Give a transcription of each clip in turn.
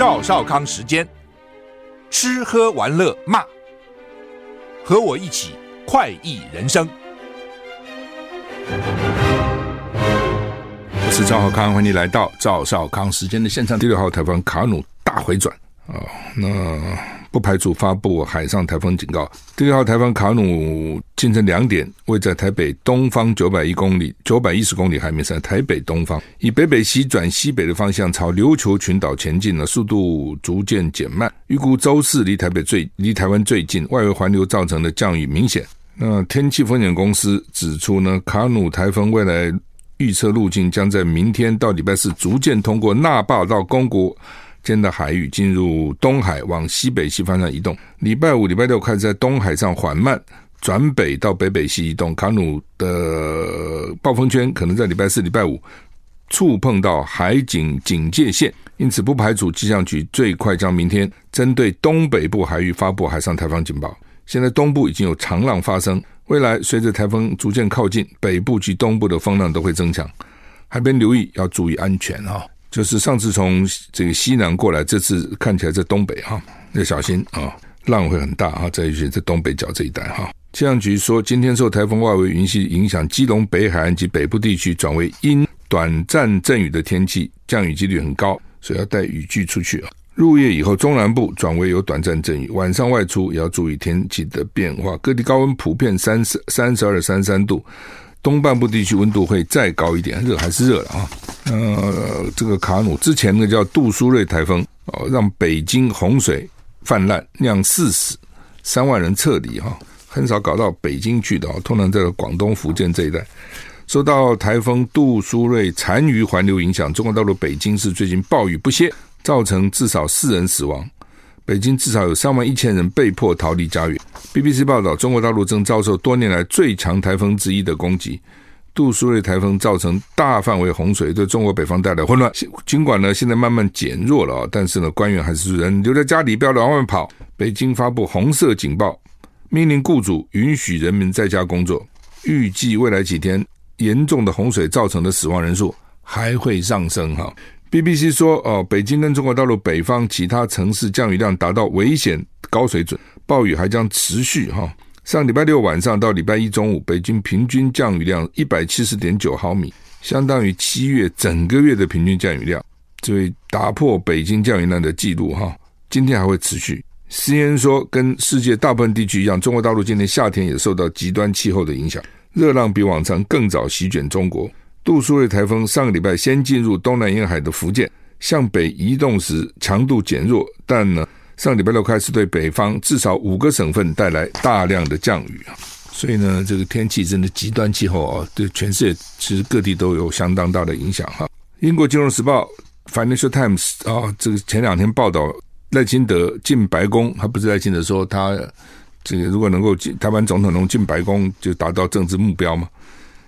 赵少康时间，吃喝玩乐骂，和我一起快意人生。我是赵少康，欢迎你来到赵少康时间的现场。第六号台风卡努大回转啊，那。不排除发布海上台风警告。第六号台风卡努清晨两点位在台北东方九百一公里、九百一十公里海面上，台北东方以北北西转西北的方向朝琉球群岛前进了，速度逐渐减慢。预估周四离台北最离台湾最近，外围环流造成的降雨明显。那天气风险公司指出呢，卡努台风未来预测路径将在明天到礼拜四逐渐通过那霸到宫古。间的海域进入东海，往西北西方向移动。礼拜五、礼拜六开始在东海上缓慢转北到北北西移动。卡努的暴风圈可能在礼拜四、礼拜五触碰到海警警戒线，因此不排除气象局最快将明天针对东北部海域发布海上台风警报。现在东部已经有长浪发生，未来随着台风逐渐靠近，北部及东部的风浪都会增强，海边留意要注意安全啊。就是上次从这个西南过来，这次看起来在东北哈，要小心啊，浪会很大哈，在一些在东北角这一带哈。气象局说，今天受台风外围云系影响，基隆北海岸及北部地区转为阴短暂阵雨的天气，降雨几率很高，所以要带雨具出去啊。入夜以后，中南部转为有短暂阵雨，晚上外出也要注意天气的变化。各地高温普遍三十三十二、三三度。东半部地区温度会再高一点，热还是热了啊？呃，这个卡努之前那个叫杜苏芮台风哦，让北京洪水泛滥，酿四死，三万人撤离哈，很少搞到北京去的啊，通常在广东、福建这一带。受到台风杜苏芮残余环流影响，中国大陆北京市最近暴雨不歇，造成至少四人死亡。北京至少有三万一千人被迫逃离家园。BBC 报道，中国大陆正遭受多年来最强台风之一的攻击。杜苏芮台风造成大范围洪水，对中国北方带来混乱。尽管呢现在慢慢减弱了啊，但是呢官员还是人留在家里，不要往外跑。北京发布红色警报，命令雇主允许人民在家工作。预计未来几天，严重的洪水造成的死亡人数还会上升哈。BBC 说，哦，北京跟中国大陆北方其他城市降雨量达到危险高水准，暴雨还将持续哈。上礼拜六晚上到礼拜一中午，北京平均降雨量一百七十点九毫米，相当于七月整个月的平均降雨量，这会打破北京降雨量的记录哈。今天还会持续。CNN 说，跟世界大部分地区一样，中国大陆今年夏天也受到极端气候的影响，热浪比往常更早席卷中国。杜苏芮台风上个礼拜先进入东南沿海的福建，向北移动时强度减弱，但呢，上礼拜六开始对北方至少五个省份带来大量的降雨啊，所以呢，这个天气真的极端气候啊，对全世界其实各地都有相当大的影响哈。英国金融时报 Financial Times 啊，这个前两天报道赖清德进白宫，他不是赖清德说他这个如果能够进台湾总统能进白宫，就达到政治目标吗？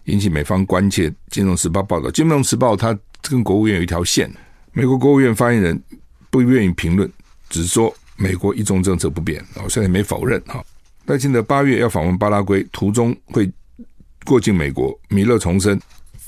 引起美方关切。《金融时报》报道，《金融时报》它跟国务院有一条线，美国国务院发言人不愿意评论，只说美国一中政策不变。哦，现在没否认哈。赖清德八月要访问巴拉圭，途中会过境美国。米勒重生，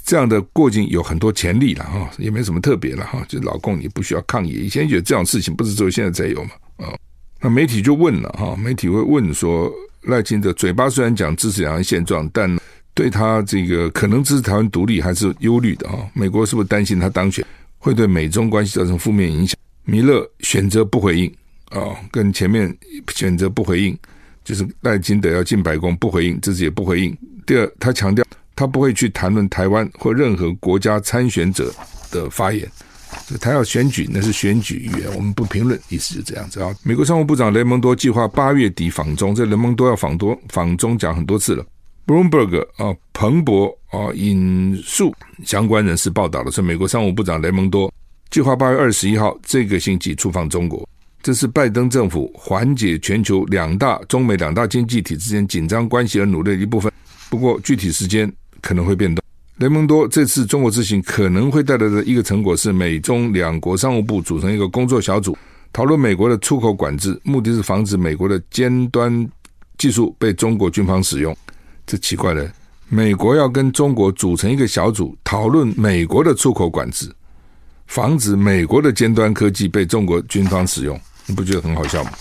这样的过境有很多潜力了哈，也没什么特别了哈。就老共你不需要抗议，以前觉得这种事情不是只有现在才有嘛啊？那媒体就问了哈，媒体会问说，赖清德嘴巴虽然讲支持两岸现状，但对他这个可能支持台湾独立还是忧虑的哈，美国是不是担心他当选会对美中关系造成负面影响？米勒选择不回应啊，跟前面选择不回应，就是赖清德要进白宫不回应，自己也不回应。第二，他强调他不会去谈论台湾或任何国家参选者的发言，他要选举，那是选举语言，我们不评论，意思就这样子啊。美国商务部长雷蒙多计划八月底访中，这雷蒙多要访多访中讲很多次了。Bloomberg 啊，彭博啊引述相关人士报道的是，美国商务部长雷蒙多计划八月二十一号这个星期出访中国，这是拜登政府缓解全球两大中美两大经济体之间紧张关系而努力的一部分。不过具体时间可能会变动。雷蒙多这次中国之行可能会带来的一个成果是，美中两国商务部组成一个工作小组，讨论美国的出口管制，目的是防止美国的尖端技术被中国军方使用。这奇怪了，美国要跟中国组成一个小组，讨论美国的出口管制，防止美国的尖端科技被中国军方使用，你不觉得很好笑吗？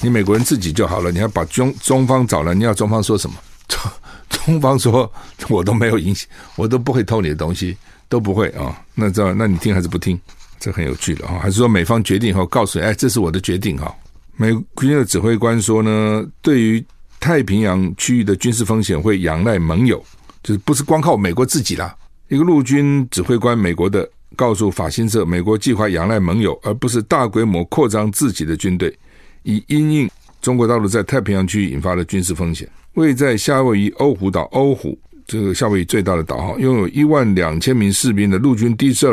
你美国人自己就好了，你要把中中方找来，你要中方说什么？中 中方说：“我都没有影响，我都不会偷你的东西，都不会啊。”那这，那你听还是不听？这很有趣的啊！还是说美方决定以后告诉你：“哎，这是我的决定。”哈，美军的指挥官说呢，对于太平洋区域的军事风险会仰赖盟友，就是不是光靠美国自己啦。一个陆军指挥官，美国的告诉法新社，美国计划仰赖盟友，而不是大规模扩张自己的军队，以因应中国大陆在太平洋区域引发的军事风险。位在夏威夷欧胡岛，欧胡这个夏威夷最大的岛哈，拥有一万两千名士兵的陆军第四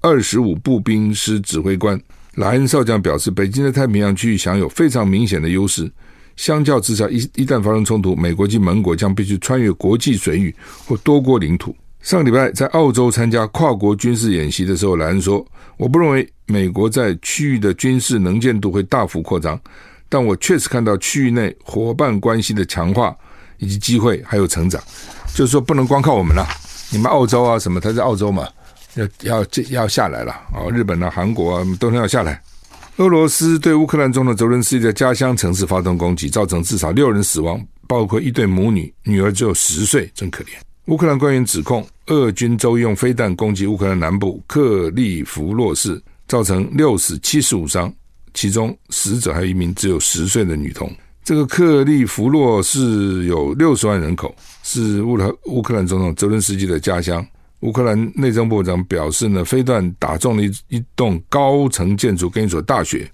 二十五步兵师指挥官莱恩少将表示，北京在太平洋区域享有非常明显的优势。相较之下，一一旦发生冲突，美国及盟国将必须穿越国际水域或多国领土。上礼拜在澳洲参加跨国军事演习的时候，莱恩说：“我不认为美国在区域的军事能见度会大幅扩张，但我确实看到区域内伙伴关系的强化。”以及机会还有成长，就是说不能光靠我们了。你们澳洲啊什么，他在澳洲嘛，要要这要下来了啊！日本啊、韩国啊都要下来。俄罗斯对乌克兰总统泽伦斯基的家乡城市发动攻击，造成至少六人死亡，包括一对母女，女儿只有十岁，真可怜。乌克兰官员指控俄军周用飞弹攻击乌克兰南部克利夫洛市，造成六死七十五伤，其中死者还有一名只有十岁的女童。这个克利夫洛市有六十万人口，是乌克乌克兰总统泽伦斯基的家乡。乌克兰内政部长表示呢，飞弹打中了一一栋高层建筑跟一所大学。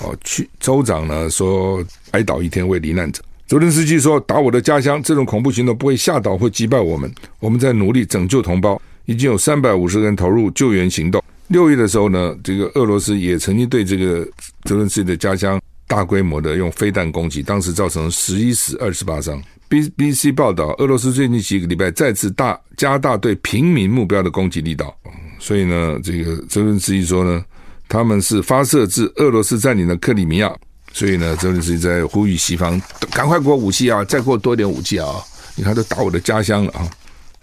哦，区州长呢说哀悼一天为罹难者。泽伦斯基说，打我的家乡，这种恐怖行动不会吓倒或击败我们。我们在努力拯救同胞，已经有三百五十人投入救援行动。六月的时候呢，这个俄罗斯也曾经对这个泽伦斯基的家乡。大规模的用飞弹攻击，当时造成十一死二十八伤。BBC 报道，俄罗斯最近几个礼拜再次大加大对平民目标的攻击力道。所以呢，这个泽伦斯基说呢，他们是发射至俄罗斯占领的克里米亚。所以呢，泽伦斯基在呼吁西方赶快给我武器啊，再给我多点武器啊！你看，都打我的家乡了啊！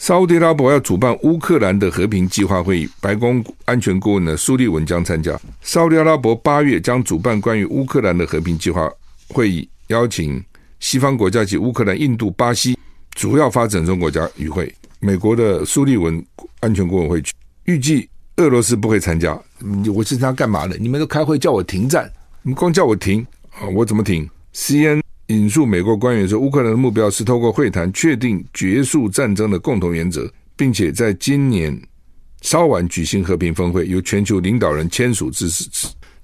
沙乌地阿拉伯要主办乌克兰的和平计划会议，白宫安全顾问呢苏利文将参加。沙乌地阿拉伯八月将主办关于乌克兰的和平计划会议，邀请西方国家及乌克兰、印度、巴西主要发展中国家与会。美国的苏利文安全顾问会去，预计俄罗斯不会参加。我是他干嘛的？你们都开会叫我停战，你们光叫我停啊，我怎么停？CN。引述美国官员说，乌克兰的目标是透过会谈确定结束战争的共同原则，并且在今年稍晚举行和平峰会，由全球领导人签署支持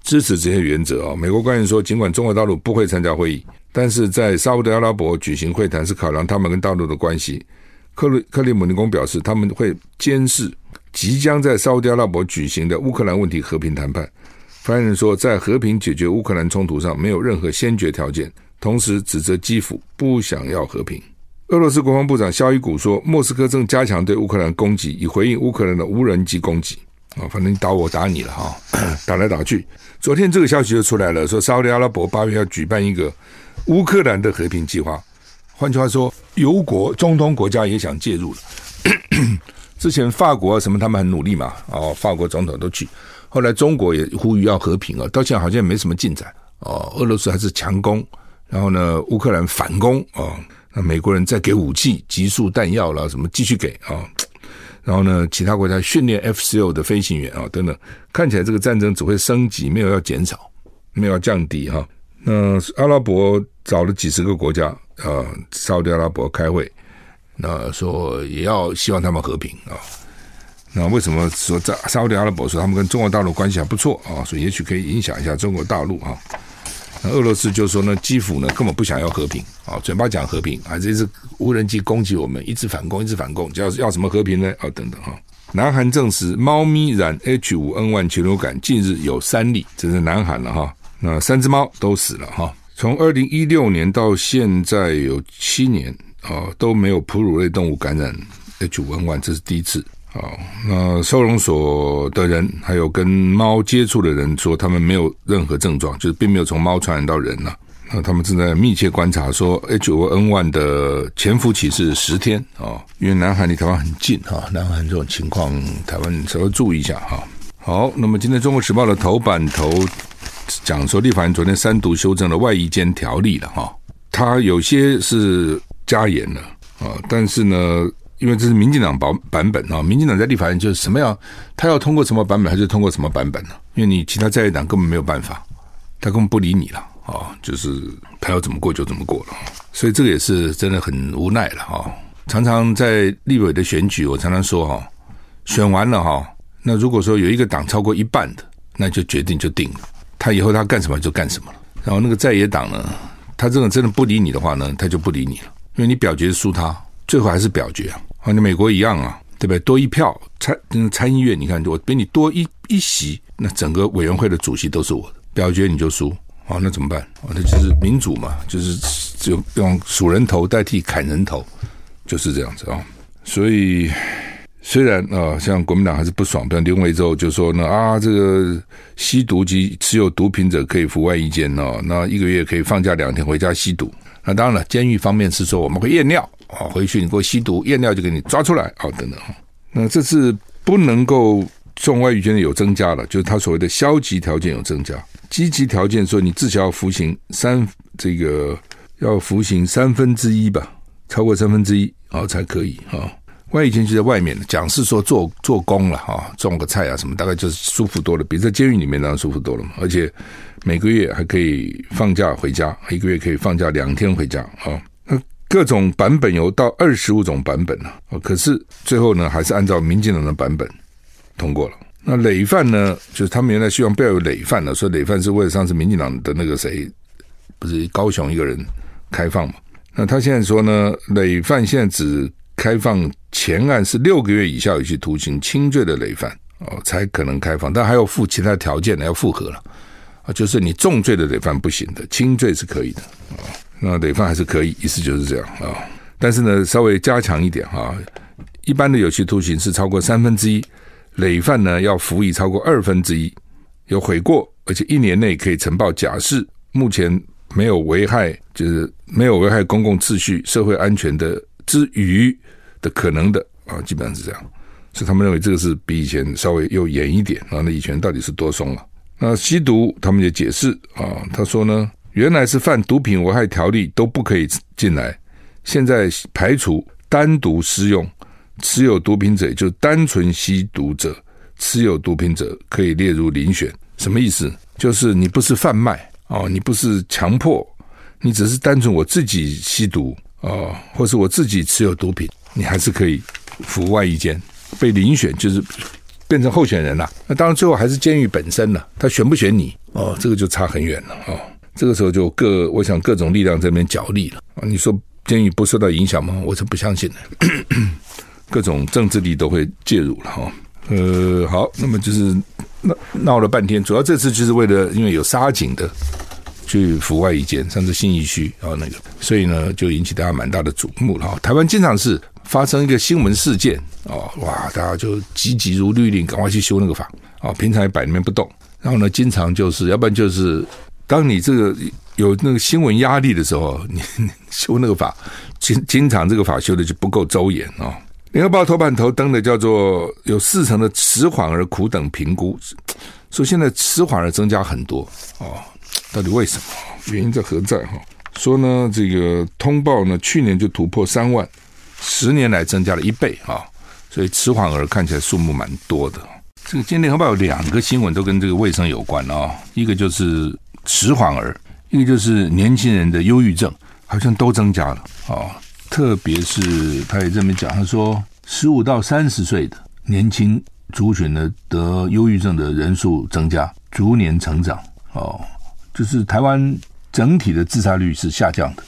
支持这些原则啊。美国官员说，尽管中国大陆不会参加会议，但是在沙乌地阿拉伯举行会谈是考量他们跟大陆的关系。克里克里姆林宫表示，他们会监视即将在沙乌地阿拉伯举行的乌克兰问题和平谈判。发言人说，在和平解决乌克兰冲突上没有任何先决条件。同时指责基辅不想要和平。俄罗斯国防部长肖伊古说，莫斯科正加强对乌克兰攻击，以回应乌克兰的无人机攻击。啊，反正你打我打你了哈，打来打去。昨天这个消息就出来了，说沙乌地阿拉伯八月要举办一个乌克兰的和平计划。换句话说，油国中东国家也想介入了。之前法国什么他们很努力嘛，哦，法国总统都去。后来中国也呼吁要和平啊，到现在好像也没什么进展。哦，俄罗斯还是强攻。然后呢，乌克兰反攻啊、那美国人再给武器、急速弹药了，什么继续给啊、然后呢，其他国家训练 F 十六的飞行员啊、等等，看起来这个战争只会升级，没有要减少，没有要降低哈、那阿拉伯找了几十个国家啊，沙乌地阿拉伯开会，那说也要希望他们和平啊、那为什么说在沙乌地阿拉伯说他们跟中国大陆关系还不错啊？所以也许可以影响一下中国大陆啊。那俄罗斯就说呢，基辅呢根本不想要和平啊，嘴巴讲和平啊，这是无人机攻击我们，一直反攻，一直反攻，要要什么和平呢？啊，等等哈。南韩证实，猫咪染 H5N1 禽流感近日有三例，这是南韩了哈。那三只猫都死了哈。从二零一六年到现在有七年啊，都没有哺乳类动物感染 H5N1，这是第一次。好，那收容所的人还有跟猫接触的人说，他们没有任何症状，就是并没有从猫传染到人了。那他们正在密切观察，说 H5N1 的潜伏期是十天啊，因为南韩离台湾很近哈，南韩这种情况，台湾稍微注意一下哈。好，那么今天《中国时报》的头版头讲说，立法院昨天三读修正了外役监条例了哈，它有些是加严了啊，但是呢。因为这是民进党版版本啊，民进党在立法院就是什么样，他要通过什么版本，他就通过什么版本呢。因为你其他在野党根本没有办法，他根本不理你了啊，就是他要怎么过就怎么过了。所以这个也是真的很无奈了哈。常常在立委的选举，我常常说哈，选完了哈，那如果说有一个党超过一半的，那就决定就定了，他以后他干什么就干什么了。然后那个在野党呢，他这种真的不理你的话呢，他就不理你了，因为你表决输他，最后还是表决啊。啊你美国一样啊，对不对？多一票参参议院，你看我比你多一一席，那整个委员会的主席都是我的，表决你就输，啊，那怎么办？啊，那就是民主嘛，就是就用数人头代替砍人头，就是这样子啊。所以虽然啊，像国民党还是不爽，比如林为洲就说呢啊，这个吸毒及持有毒品者可以服外役监哦，那一个月可以放假两天回家吸毒。那当然了，监狱方面是说我们会验尿。啊，回去你给我吸毒，验尿就给你抓出来，啊，等等哈。那这次不能够送外役监的有增加了，就是他所谓的消极条件有增加，积极条件说你至少要服刑三，这个要服刑三分之一吧，超过三分之一啊才可以啊。外以前就在外面，讲是说做做工了哈，种个菜啊什么，大概就是舒服多了，比在监狱里面当然舒服多了嘛。而且每个月还可以放假回家，一个月可以放假两天回家啊。那各种版本有到二十五种版本了，可是最后呢，还是按照民进党的版本通过了。那累犯呢，就是他们原来希望不要有累犯了，说累犯是为了上次民进党的那个谁，不是高雄一个人开放嘛？那他现在说呢，累犯现在只开放前案是六个月以下有期徒刑轻罪的累犯哦，才可能开放，但还要附其他条件的，要复核了啊，就是你重罪的累犯不行的，轻罪是可以的啊。那累犯还是可以，意思就是这样啊。但是呢，稍微加强一点哈，一般的有期徒刑是超过三分之一，累犯呢要服役超过二分之一，有悔过，而且一年内可以呈报假释，目前没有危害，就是没有危害公共秩序、社会安全的之余的可能的啊，基本上是这样。所以他们认为这个是比以前稍微又严一点啊。那以前到底是多松了？那吸毒他们也解释啊，他说呢。原来是犯毒品危害条例都不可以进来，现在排除单独施用持有毒品者，就单纯吸毒者持有毒品者可以列入遴选。什么意思？就是你不是贩卖哦，你不是强迫，你只是单纯我自己吸毒哦，或是我自己持有毒品，你还是可以服外役监，被遴选就是变成候选人了。那当然最后还是监狱本身了，他选不选你哦，这个就差很远了哦。这个时候就各，我想各种力量在那边角力了啊！你说监狱不受到影响吗？我是不相信的。各种政治力都会介入了哈。呃，好，那么就是闹闹了半天，主要这次就是为了因为有杀警的去服外一间，上次信义区然后那个，所以呢就引起大家蛮大的瞩目了哈。台湾经常是发生一个新闻事件哦，哇，大家就急急如律令，赶快去修那个法啊，平常也摆那边不动，然后呢，经常就是要不然就是。当你这个有那个新闻压力的时候，你修那个法，经经常这个法修的就不够周延啊。联合报头版头登的叫做有四成的迟缓而苦等评估，说现在迟缓而增加很多哦，到底为什么？原因在何在？哈，说呢，这个通报呢，去年就突破三万，十年来增加了一倍啊，所以迟缓儿看起来数目蛮多的。这个今天联合报有两个新闻都跟这个卫生有关啊，一个就是。迟缓儿，一个就是年轻人的忧郁症，好像都增加了啊、特别是他也这么讲，他说十五到三十岁的年轻族群的得忧郁症的人数增加，逐年成长。哦，就是台湾整体的自杀率是下降的，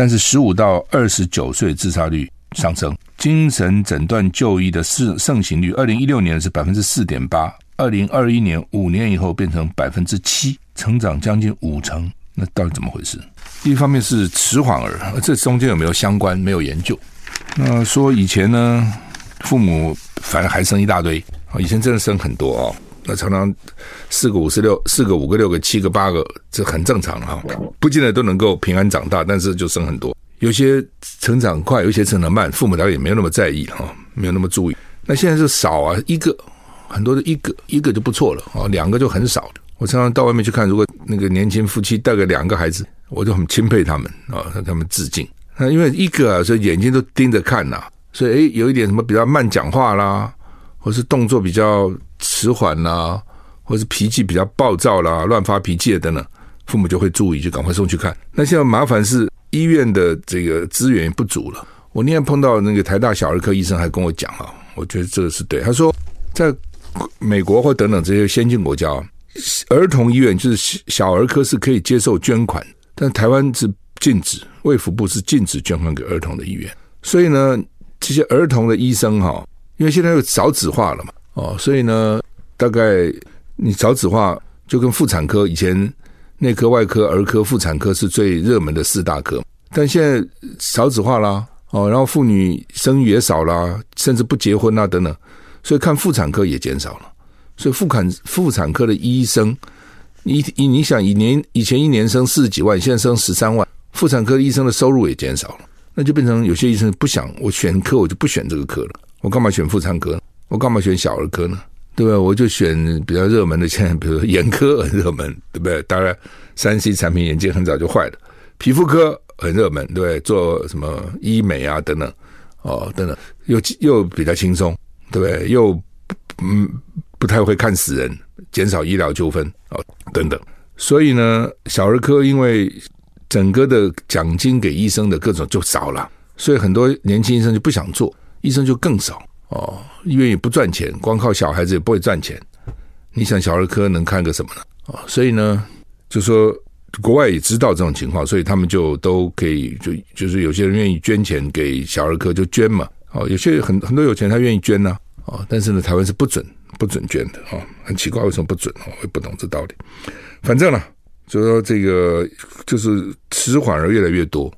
但是十五到二十九岁自杀率上升。精神诊断就医的盛盛行率，二零一六年是百分之四点八，二零二一年五年以后变成百分之七，成长将近五成。那到底怎么回事？一方面是迟缓儿，这中间有没有相关？没有研究。那说以前呢，父母反正还生一大堆，以前真的生很多哦。常常四个五十六，四个五个六个七个八个，这很正常哈。不见得都能够平安长大，但是就生很多。有些成长快，有些成长慢，父母当然也没有那么在意哈，没有那么注意。那现在是少啊，一个很多的一个一个就不错了啊，两个就很少。我常常到外面去看，如果那个年轻夫妻带个两个孩子，我就很钦佩他们啊，向他们致敬。那因为一个啊，所以眼睛都盯着看呐，所以诶，有一点什么比较慢讲话啦，或是动作比较迟缓啦，或是脾气比较暴躁啦，乱发脾气的等等，父母就会注意，就赶快送去看。那现在麻烦是。医院的这个资源也不足了。我那天碰到那个台大小儿科医生，还跟我讲啊，我觉得这个是对。他说，在美国或等等这些先进国家，儿童医院就是小儿科是可以接受捐款，但台湾是禁止，卫福部是禁止捐款给儿童的医院。所以呢，这些儿童的医生哈，因为现在又少子化了嘛，哦，所以呢，大概你少子化就跟妇产科以前。内科、外科、儿科、妇产科是最热门的四大科，但现在少子化啦，哦，然后妇女生育也少啦，甚至不结婚啊等等，所以看妇产科也减少了。所以妇产妇产科的医生，你你你想以年以前一年生四十几万，现在生十三万，妇产科医生的收入也减少了，那就变成有些医生不想我选科，我就不选这个科了，我干嘛选妇产科？我干嘛选小儿科呢？对吧？我就选比较热门的，现在比如说眼科很热门，对不对？当然，三 C 产品眼镜很早就坏了。皮肤科很热门，对不对？做什么医美啊等等，哦等等，又又比较轻松，对不对？又嗯不太会看死人，减少医疗纠纷哦等等。所以呢，小儿科因为整个的奖金给医生的各种就少了，所以很多年轻医生就不想做，医生就更少。哦，医院也不赚钱，光靠小孩子也不会赚钱。你想小儿科能看个什么呢？哦，所以呢，就说国外也知道这种情况，所以他们就都可以就就是有些人愿意捐钱给小儿科就捐嘛。哦，有些很很多有钱他愿意捐呢。哦，但是呢，台湾是不准不准捐的。哦，很奇怪为什么不准？我也不懂这道理。反正呢，就说这个就是迟缓而越来越多，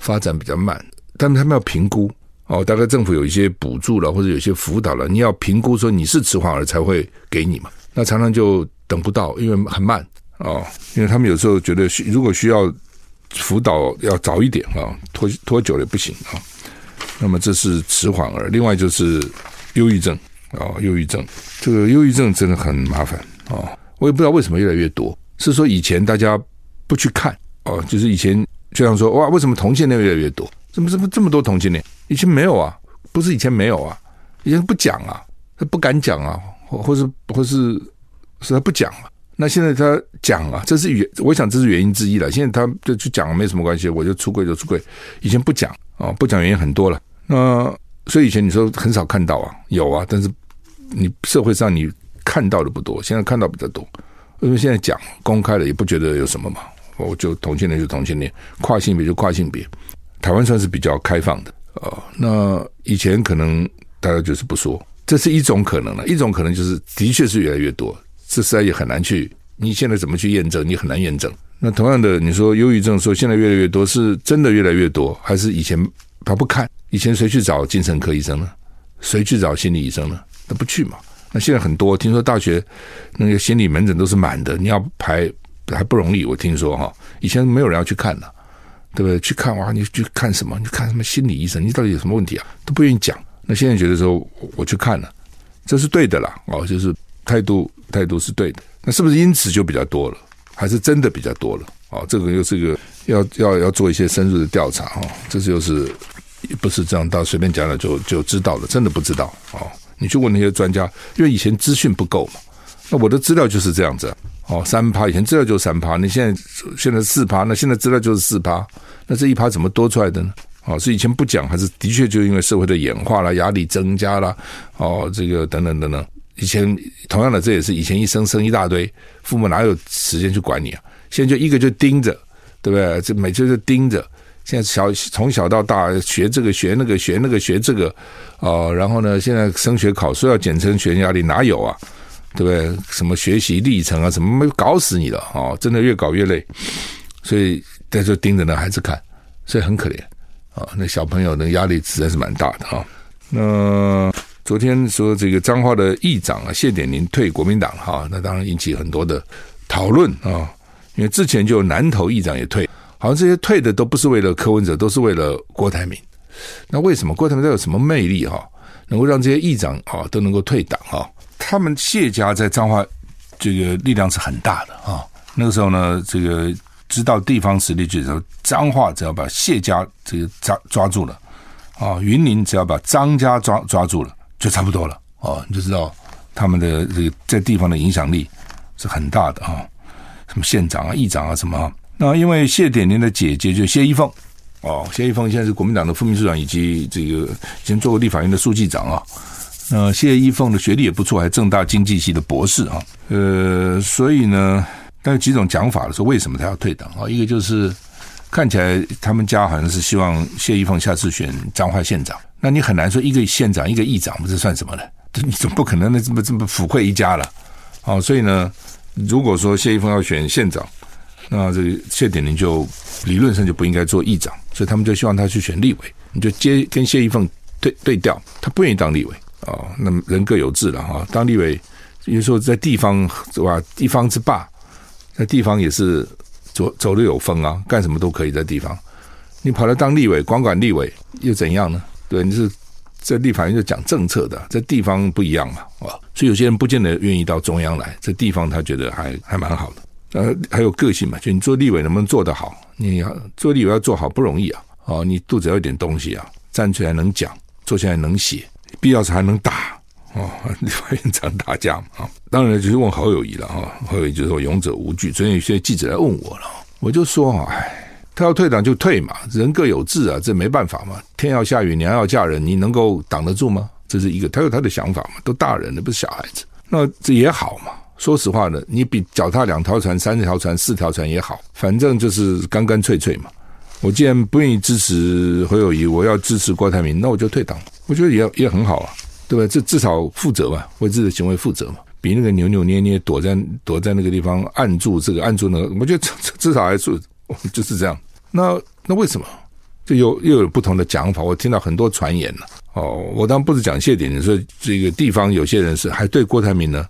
发展比较慢，但是他们要评估。哦，大概政府有一些补助了，或者有些辅导了，你要评估说你是迟缓儿才会给你嘛。那常常就等不到，因为很慢哦。因为他们有时候觉得需如果需要辅导要早一点啊，拖拖久了也不行啊。那么这是迟缓儿，另外就是忧郁症啊，忧郁症这个忧郁症真的很麻烦啊。我也不知道为什么越来越多，是说以前大家不去看哦，就是以前就像说哇，为什么同性恋越来越多？怎么怎么这么多同性恋？以前没有啊，不是以前没有啊，以前不讲啊，他不敢讲啊，或或是或是是他不讲啊。那现在他讲啊，这是原，我想这是原因之一了。现在他就去讲没什么关系，我就出柜就出柜。以前不讲啊，不讲原因很多了。那所以以前你说很少看到啊，有啊，但是你社会上你看到的不多，现在看到比较多。因为现在讲公开了，也不觉得有什么嘛。我就同性恋就同性恋，跨性别就跨性别。台湾算是比较开放的。哦，那以前可能大家就是不说，这是一种可能了。一种可能就是的确是越来越多，这实在也很难去。你现在怎么去验证？你很难验证。那同样的，你说忧郁症说现在越来越多，是真的越来越多，还是以前他不看？以前谁去找精神科医生呢？谁去找心理医生呢？他不去嘛。那现在很多，听说大学那个心理门诊都是满的，你要排还不容易。我听说哈，以前没有人要去看的。对不对？去看哇，你去看什么？你看什么心理医生？你到底有什么问题啊？都不愿意讲。那现在觉得说，我去看了，这是对的啦。哦，就是态度态度是对的。那是不是因此就比较多了？还是真的比较多了？哦，这个又是一个要要要做一些深入的调查哦。这就是不是这样到随便讲了就就知道了？真的不知道哦。你去问那些专家，因为以前资讯不够嘛。那我的资料就是这样子。哦，三趴以前资料就是三趴，你现在现在四趴，那现在资料就是四趴，那这一趴怎么多出来的呢？哦，是以前不讲，还是的确就因为社会的演化啦，压力增加啦，哦，这个等等等等。以前同样的，这也是以前一生生一大堆，父母哪有时间去管你啊？现在就一个就盯着，对不对？这每次就盯着。现在小从小到大学这个学那个学那个学这个，哦，然后呢，现在升学考试要减轻学压力，哪有啊？对不对？什么学习历程啊，什么没搞死你了哦，真的越搞越累，所以在这盯着那孩子看，所以很可怜啊。那小朋友的压力实在是蛮大的啊。那昨天说这个彰化的议长啊谢点林退国民党哈，那当然引起很多的讨论啊。因为之前就南投议长也退，好像这些退的都不是为了柯文哲，都是为了郭台铭。那为什么郭台铭他有什么魅力哈，能够让这些议长啊都能够退党哈？他们谢家在彰化这个力量是很大的啊。那个时候呢，这个知道地方实力，就是说彰化只要把谢家这个抓抓住了啊，云林只要把张家抓抓住了，就差不多了哦。你就知道他们的这个在地方的影响力是很大的啊。什么县长啊、议长啊什么？那因为谢点宁的姐姐就谢依凤哦，谢依凤现在是国民党的副秘书长，以及这个以前做过立法院的书记长啊。那谢依凤的学历也不错，还政大经济系的博士啊。呃，所以呢，但有几种讲法说为什么他要退党啊？一个就是看起来他们家好像是希望谢依凤下次选彰化县长，那你很难说一个县长一个议长，不是算什么呢？你总不可能那这么这么抚惠一家了。好，所以呢，如果说谢依凤要选县长，那这个谢点宁就理论上就不应该做议长，所以他们就希望他去选立委，你就接跟谢依凤对对调，他不愿意当立委。哦，那么人各有志了哈。当立委，有时候在地方是吧？地方之霸，在地方也是走走的有风啊，干什么都可以在地方。你跑来当立委，管管立委又怎样呢？对，你是在立法院就讲政策的，在地方不一样嘛啊。所以有些人不见得愿意到中央来，在地方他觉得还还蛮好的。呃，还有个性嘛，就你做立委能不能做得好？你要做立委要做好不容易啊。哦，你肚子要有点东西啊，站出来能讲，坐下来能写。必要时还能打哦，立法院常打架嘛啊！当然就是问侯友谊了哈，侯友谊就说勇者无惧。所以有些记者来问我了，我就说哎，他要退党就退嘛，人各有志啊，这没办法嘛。天要下雨，娘要嫁人，你能够挡得住吗？这是一个，他有他的想法嘛，都大人了，不是小孩子。那这也好嘛。说实话呢，你比脚踏两条船、三条船、四条船也好，反正就是干干脆脆嘛。我既然不愿意支持侯友谊，我要支持郭台铭，那我就退党。我觉得也也很好啊，对吧？这至少负责嘛，为自己的行为负责嘛，比那个扭扭捏捏躲在躲在那个地方按住这个按住那个，我觉得至至少还是就是这样。那那为什么？就又又有不同的讲法？我听到很多传言了。哦，我当然不是讲谢点，说这个地方有些人是还对郭台铭呢。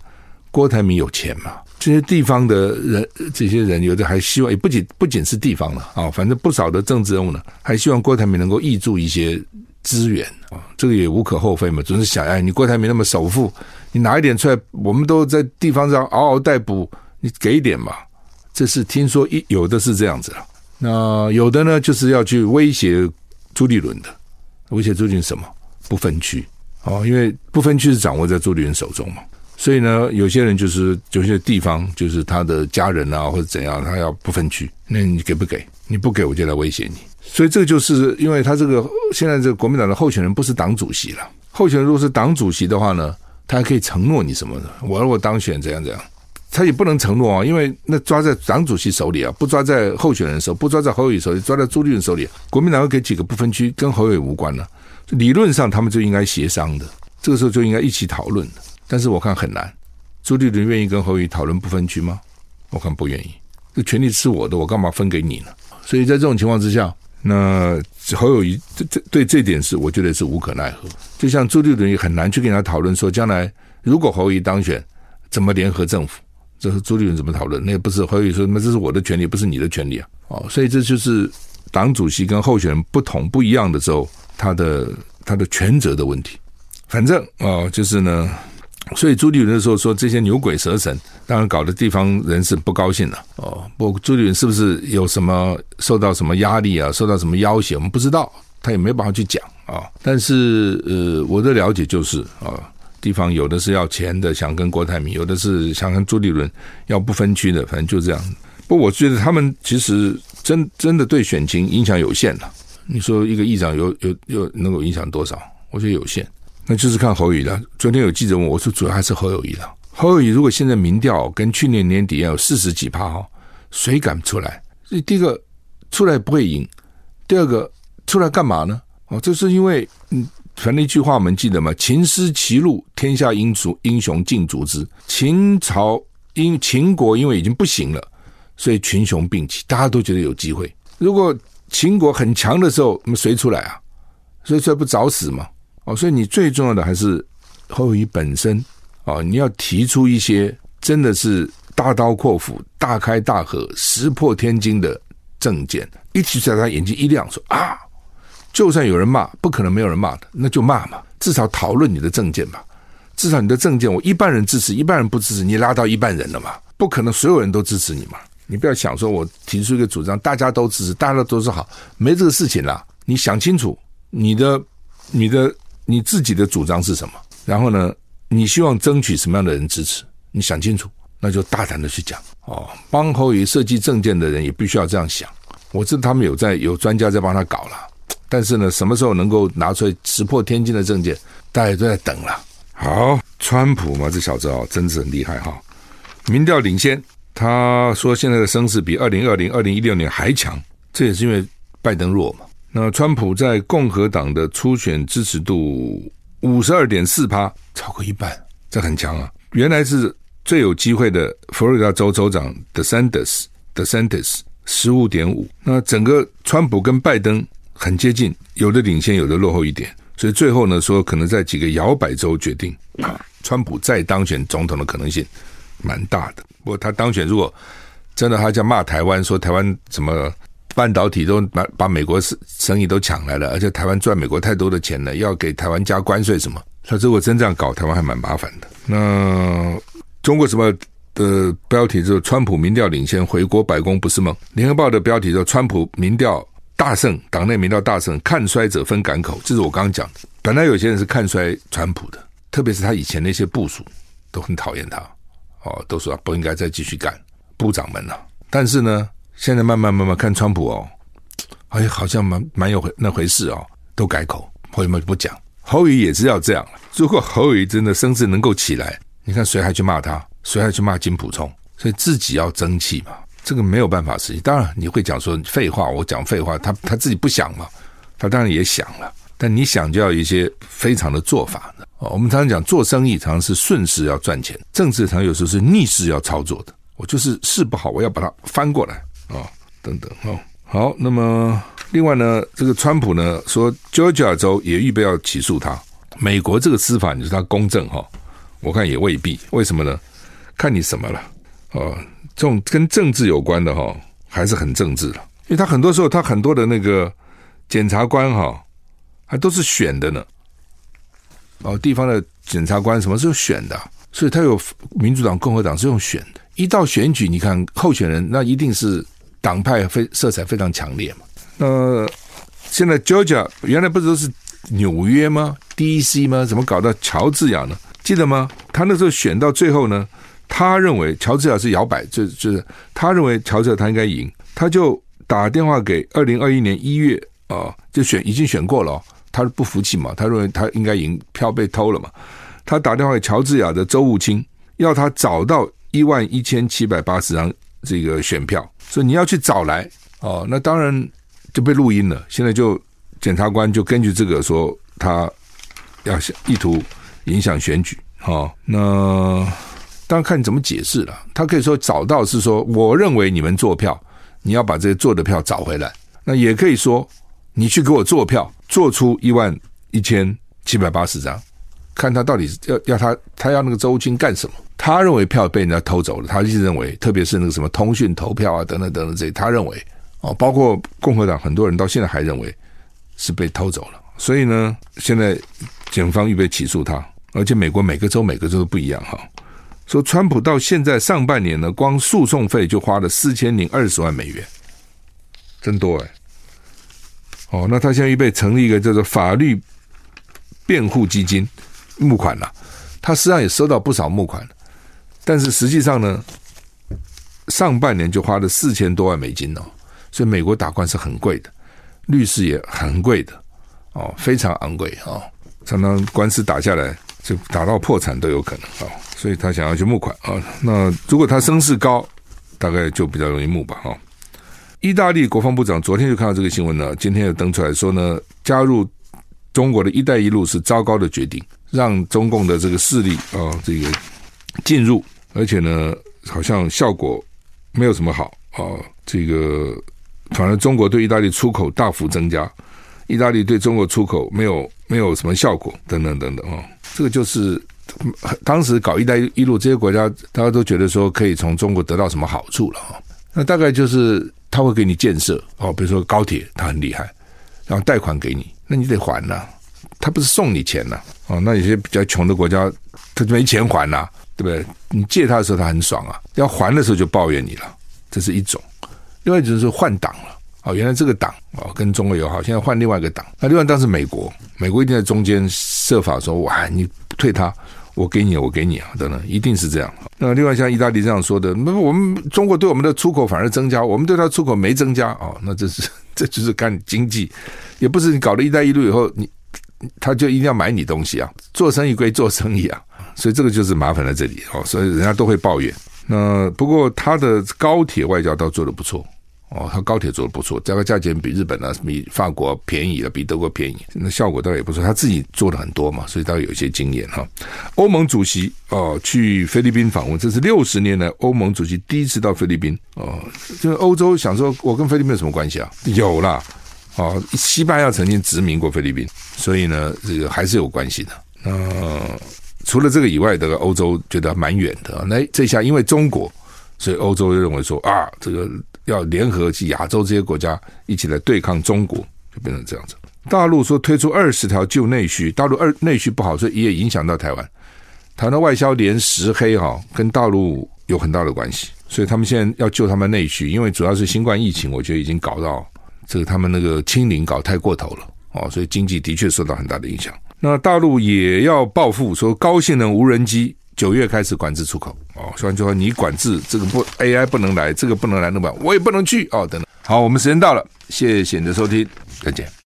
郭台铭有钱嘛？这些地方的人，这些人有的还希望，也不仅不仅是地方了啊，反正不少的政治人物呢，还希望郭台铭能够挹注一些。资源啊，这个也无可厚非嘛。总是想，哎，你郭台铭那么首富，你拿一点出来，我们都在地方上嗷嗷待哺，你给一点嘛。这是听说一有的是这样子啊。那有的呢，就是要去威胁朱立伦的，威胁朱立伦什么？不分区哦，因为不分区是掌握在朱立伦手中嘛。所以呢，有些人就是有些地方，就是他的家人啊，或者怎样，他要不分区，那你给不给？你不给，我就来威胁你。所以这就是因为他这个现在这个国民党的候选人不是党主席了。候选人如果是党主席的话呢，他还可以承诺你什么的。我如果当选怎样怎样，他也不能承诺啊，因为那抓在党主席手里啊，不抓在候选人手，不抓在侯友宜手里，抓在朱立伦手里。国民党会给几个不分区，跟侯友宜无关了。理论上他们就应该协商的，这个时候就应该一起讨论的。但是我看很难，朱立伦愿意跟侯友宜讨论不分区吗？我看不愿意。这权利是我的，我干嘛分给你呢？所以在这种情况之下，那侯友宜这这对这点是我觉得是无可奈何。就像朱立伦也很难去跟他讨论说，将来如果侯友宜当选，怎么联合政府？这是朱立伦怎么讨论？那也不是侯友宜说，那这是我的权利，不是你的权利啊！哦，所以这就是党主席跟候选人不同不一样的时候，他的他的权责的问题。反正哦，就是呢。所以朱立伦的时候说，这些牛鬼蛇神，当然搞得地方人士不高兴了哦。不朱立伦是不是有什么受到什么压力啊？受到什么要挟？我们不知道，他也没办法去讲啊。但是呃，我的了解就是啊，地方有的是要钱的，想跟郭台铭；有的是想跟朱立伦要不分区的，反正就这样。不我觉得他们其实真真的对选情影响有限了。你说一个议长有有有能够影响多少？我觉得有限。那就是看侯友宜了。昨天有记者问我说，主要还是侯友谊了。侯友谊如果现在民调跟去年年底要有四十几趴哈，谁敢出来？所以第一个出来不会赢，第二个出来干嘛呢？哦，这是因为嗯，反正一句话我们记得吗？秦失其路，天下英雄英雄竞逐之。秦朝因秦国因为已经不行了，所以群雄并起，大家都觉得有机会。如果秦国很强的时候，那么谁出来啊？所以这不找死吗？哦，所以你最重要的还是侯友宜本身啊！你要提出一些真的是大刀阔斧、大开大合、石破天惊的政见，一提出来，他眼睛一亮，说啊，就算有人骂，不可能没有人骂的，那就骂嘛，至少讨论你的政见吧。至少你的政见，我一半人支持，一半人不支持，你拉到一半人了嘛？不可能所有人都支持你嘛？你不要想说我提出一个主张，大家都支持，大家都说好，没这个事情啦。你想清楚，你的你的。你自己的主张是什么？然后呢，你希望争取什么样的人支持？你想清楚，那就大胆的去讲哦。帮侯宇设计证件的人也必须要这样想。我知道他们有在有专家在帮他搞了，但是呢，什么时候能够拿出来石破天惊的证件，大家都在等了。好，川普嘛，这小子哦，真是很厉害哈。民调领先，他说现在的声势比二零二零、二零一六年还强，这也是因为拜登弱嘛。那川普在共和党的初选支持度五十二点四趴，超过一半，这很强啊！原来是最有机会的佛罗里达州州长 DeSantis，DeSantis 十五点五。那整个川普跟拜登很接近，有的领先，有的落后一点。所以最后呢，说可能在几个摇摆州决定，川普再当选总统的可能性蛮大的。不过他当选，如果真的他这样骂台湾，说台湾怎么？半导体都把把美国生生意都抢来了，而且台湾赚美国太多的钱了，要给台湾加关税什么？他如果真这样搞，台湾还蛮麻烦的。那中国什么的标题就是“川普民调领先，回国白宫不是梦”。联合报的标题说“川普民调大胜，党内民调大胜，看衰者分港口”。这是我刚刚讲的。本来有些人是看衰川普的，特别是他以前那些部署都很讨厌他，哦，都说不应该再继续干部长们了。但是呢？现在慢慢慢慢看川普哦，哎，好像蛮蛮有回那回事哦，都改口，朋友们不讲？侯宇也是要这样。如果侯宇真的声势能够起来，你看谁还去骂他？谁还去骂金普聪？所以自己要争气嘛，这个没有办法实现。当然你会讲说废话，我讲废话，他他自己不想嘛，他当然也想了。但你想就要一些非常的做法呢哦。我们常常讲做生意，常常是顺势要赚钱；政治常有时候是逆势要操作的。我就是势不好，我要把它翻过来。啊、等等，哦，好，那么另外呢，这个川普呢说，Georgia 州也预备要起诉他。美国这个司法，你说他公正哈？我看也未必。为什么呢？看你什么了？哦，这种跟政治有关的哈，还是很政治的。因为他很多时候，他很多的那个检察官哈，还都是选的呢。哦，地方的检察官什么时候选的？所以他有民主党、共和党是用选的。一到选举，你看候选人，那一定是。党派非色彩非常强烈嘛？那现在 Georgia 原来不是都是纽约吗？DC 吗？怎么搞到乔治亚呢？记得吗？他那时候选到最后呢，他认为乔治亚是摇摆，就就是他认为乔治亚他应该赢，他就打电话给二零二一年一月啊，就选已经选过了，他是不服气嘛，他认为他应该赢，票被偷了嘛，他打电话给乔治亚的周务卿，要他找到一万一千七百八十张这个选票。所以你要去找来哦，那当然就被录音了。现在就检察官就根据这个说，他要意图影响选举。哦，那当然看你怎么解释了。他可以说找到是说，我认为你们做票，你要把这些做的票找回来。那也可以说，你去给我做票，做出一万一千七百八十张，看他到底要要他他要那个州青干什么。他认为票被人家偷走了，他一直认为，特别是那个什么通讯投票啊，等等等等这些，他认为哦，包括共和党很多人到现在还认为是被偷走了。所以呢，现在警方预备起诉他，而且美国每个州每个州都不一样哈。说川普到现在上半年呢，光诉讼费就花了四千零二十万美元，真多哎。哦，那他现在预备成立一个叫做法律辩护基金募款了，他实际上也收到不少募款。但是实际上呢，上半年就花了四千多万美金哦，所以美国打官司很贵的。律师也很贵的哦，非常昂贵啊，常常官司打下来就打到破产都有可能啊，所以他想要去募款啊。那如果他声势高，大概就比较容易募吧哈。意大利国防部长昨天就看到这个新闻了，今天又登出来说呢，加入中国的一带一路是糟糕的决定，让中共的这个势力啊这个进入，而且呢好像效果没有什么好啊，这个反而中国对意大利出口大幅增加，意大利对中国出口没有没有什么效果等等等等啊，这个就是。当时搞“一带一路”，这些国家大家都觉得说可以从中国得到什么好处了哈？那大概就是他会给你建设哦，比如说高铁，他很厉害，然后贷款给你，那你得还呐。他不是送你钱呐哦。那有些比较穷的国家，他就没钱还呐，对不对？你借他的时候他很爽啊，要还的时候就抱怨你了，这是一种。另外就是换党了哦，原来这个党哦跟中国友好，现在换另外一个党。那另外当时美国，美国一定在中间设法说哇，你退他。我给你，我给你啊，等等，一定是这样。那另外像意大利这样说的，那我们中国对我们的出口反而增加，我们对它出口没增加哦，那这是这就是干经济，也不是你搞了一带一路以后，你他就一定要买你东西啊。做生意归做生意啊，所以这个就是麻烦在这里哦，所以人家都会抱怨。那不过他的高铁外交倒做得不错。哦，它高铁做的不错，这个价钱比日本、啊，比法国便宜了，比德国便宜，那效果倒也不错。他自己做的很多嘛，所以倒有一些经验哈。欧盟主席哦去菲律宾访问，这是六十年来欧盟主席第一次到菲律宾哦。就是欧洲想说，我跟菲律宾有什么关系啊？有啦，哦，西班牙曾经殖民过菲律宾，所以呢，这个还是有关系的。那除了这个以外，这个欧洲觉得蛮远的。那这下因为中国，所以欧洲就认为说啊，这个。要联合起亚洲这些国家一起来对抗中国，就变成这样子。大陆说推出二十条救内需，大陆二内需不好，所以也影响到台湾。台湾外销连十黑哈，跟大陆有很大的关系，所以他们现在要救他们内需，因为主要是新冠疫情，我觉得已经搞到这个他们那个清零搞太过头了哦，所以经济的确受到很大的影响。那大陆也要报复，说高性能无人机。九月开始管制出口哦，说完就说你管制这个不 AI 不能来，这个不能来，那么我也不能去哦，等等。好，我们时间到了，谢谢你的收听，再见。